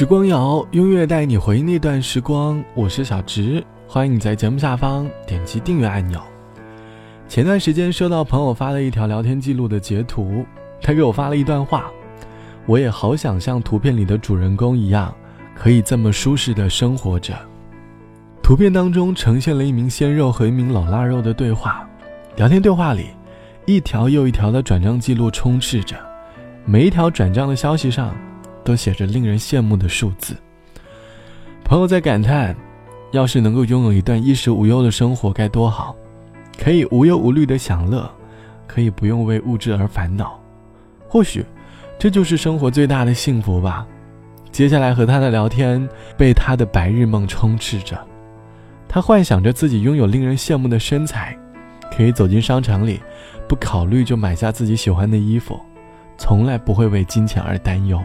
时光谣，音乐带你回忆那段时光。我是小直，欢迎你在节目下方点击订阅按钮。前段时间收到朋友发了一条聊天记录的截图，他给我发了一段话：我也好想像图片里的主人公一样，可以这么舒适的生活着。图片当中呈现了一名鲜肉和一名老腊肉的对话，聊天对话里，一条又一条的转账记录充斥着，每一条转账的消息上。都写着令人羡慕的数字。朋友在感叹：“要是能够拥有一段衣食无忧的生活该多好，可以无忧无虑的享乐，可以不用为物质而烦恼。或许，这就是生活最大的幸福吧。”接下来和他的聊天被他的白日梦充斥着，他幻想着自己拥有令人羡慕的身材，可以走进商场里，不考虑就买下自己喜欢的衣服，从来不会为金钱而担忧。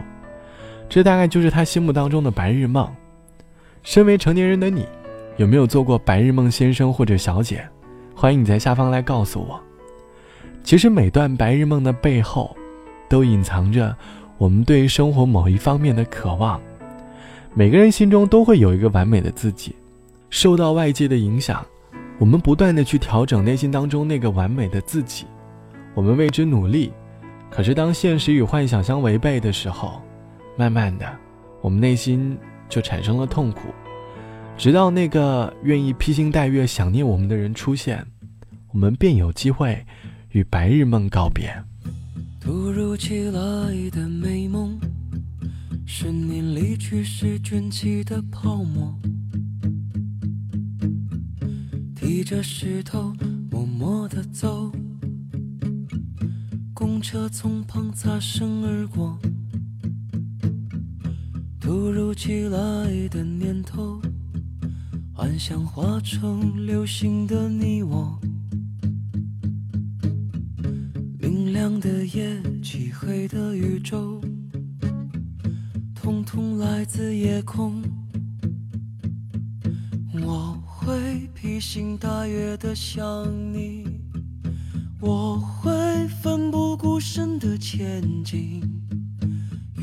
这大概就是他心目当中的白日梦。身为成年人的你，有没有做过白日梦先生或者小姐？欢迎你在下方来告诉我。其实每段白日梦的背后，都隐藏着我们对生活某一方面的渴望。每个人心中都会有一个完美的自己，受到外界的影响，我们不断的去调整内心当中那个完美的自己，我们为之努力。可是当现实与幻想相违背的时候，慢慢的，我们内心就产生了痛苦，直到那个愿意披星戴月想念我们的人出现，我们便有机会与白日梦告别。突如其来的美梦，是你离去时卷起的泡沫，提着石头默默的走，公车从旁擦身而过。突如其来的念头，幻想化成流星的你我。明亮的夜，漆黑的宇宙，通通来自夜空。我会披星戴月的想你，我会奋不顾身的前进。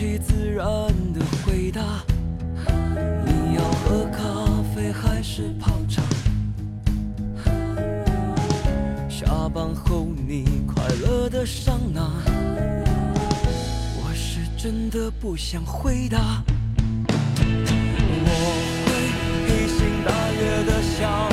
其自然的回答，你要喝咖啡还是泡茶？下班后你快乐的上哪？我是。真的不想回答。我会披星戴月的想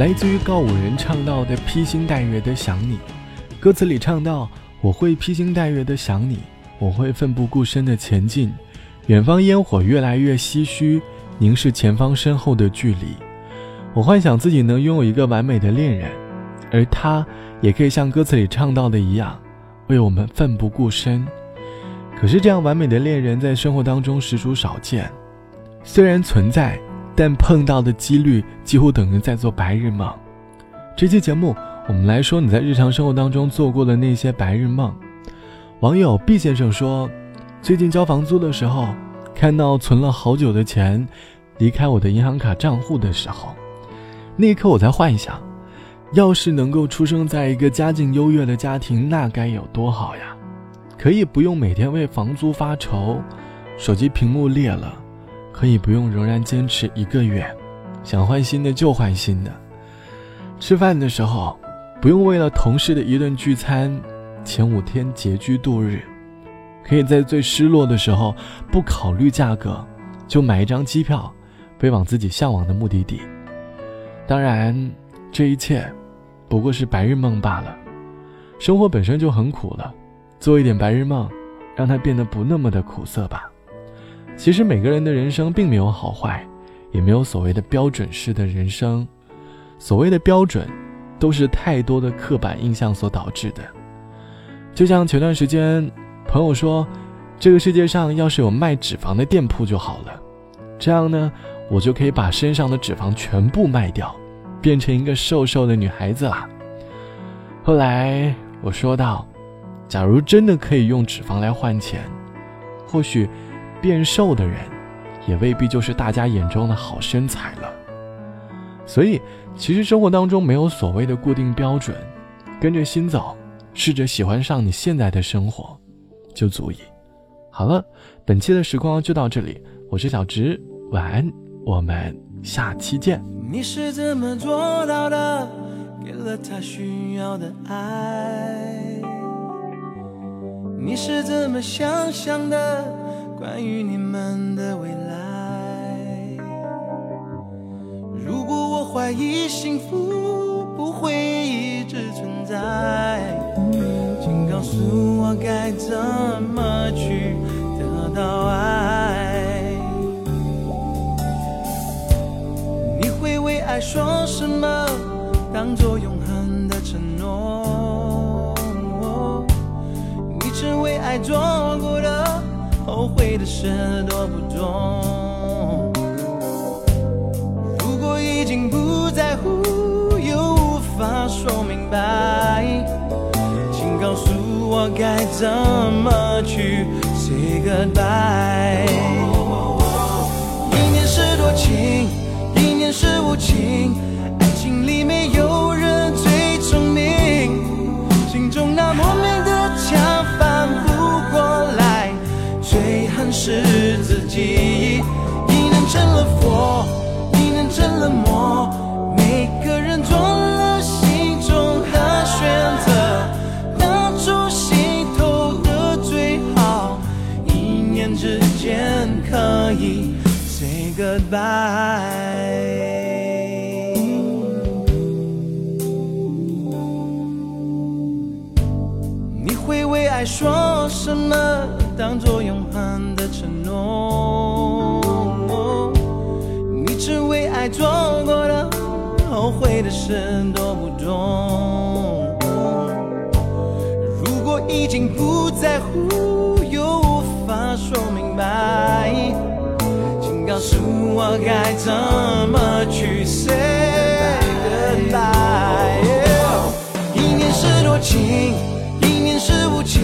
来自于告五人唱到的披星戴月的想你，歌词里唱到：“我会披星戴月的想你，我会奋不顾身的前进，远方烟火越来越唏嘘，凝视前方身后的距离。我幻想自己能拥有一个完美的恋人，而他也可以像歌词里唱到的一样，为我们奋不顾身。可是这样完美的恋人在生活当中实属少见，虽然存在。”但碰到的几率几乎等于在做白日梦。这期节目，我们来说你在日常生活当中做过的那些白日梦。网友毕先生说，最近交房租的时候，看到存了好久的钱离开我的银行卡账户的时候，那一刻我在幻想，要是能够出生在一个家境优越的家庭，那该有多好呀！可以不用每天为房租发愁，手机屏幕裂了。可以不用仍然坚持一个月，想换新的就换新的。吃饭的时候，不用为了同事的一顿聚餐，前五天拮据度日。可以在最失落的时候，不考虑价格，就买一张机票，飞往自己向往的目的地。当然，这一切不过是白日梦罢了。生活本身就很苦了，做一点白日梦，让它变得不那么的苦涩吧。其实每个人的人生并没有好坏，也没有所谓的标准式的人生。所谓的标准，都是太多的刻板印象所导致的。就像前段时间，朋友说，这个世界上要是有卖脂肪的店铺就好了，这样呢，我就可以把身上的脂肪全部卖掉，变成一个瘦瘦的女孩子啦。后来我说道，假如真的可以用脂肪来换钱，或许。变瘦的人，也未必就是大家眼中的好身材了。所以，其实生活当中没有所谓的固定标准，跟着心走，试着喜欢上你现在的生活，就足以。好了，本期的时光就到这里，我是小直，晚安，我们下期见。你是怎么做到的？给了他需要的爱。你是怎么想象的？关于你们的未来，如果我怀疑幸福不会一直存在，请告诉我该怎么去得到爱。你会为爱说什么，当作永恒的承诺？你曾为爱做过的。事多不多？如果已经不在乎，又无法说明白，请告诉我该怎么去 say goodbye。goodbye。你会为爱说什么？当作永恒的承诺，你曾为爱做过的后悔的事多不多？如果已经不在乎，又无法说明白，告诉我该怎么去 say goodbye。一念是多情，一念是无情，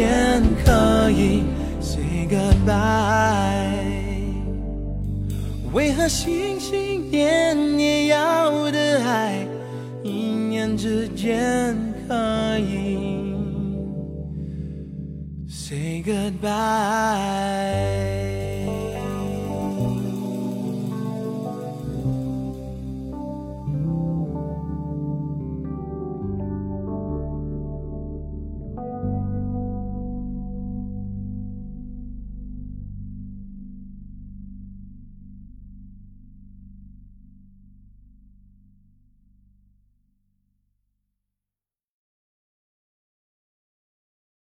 天可以 say goodbye 为何心心念念要的爱一念之间可以 say goodbye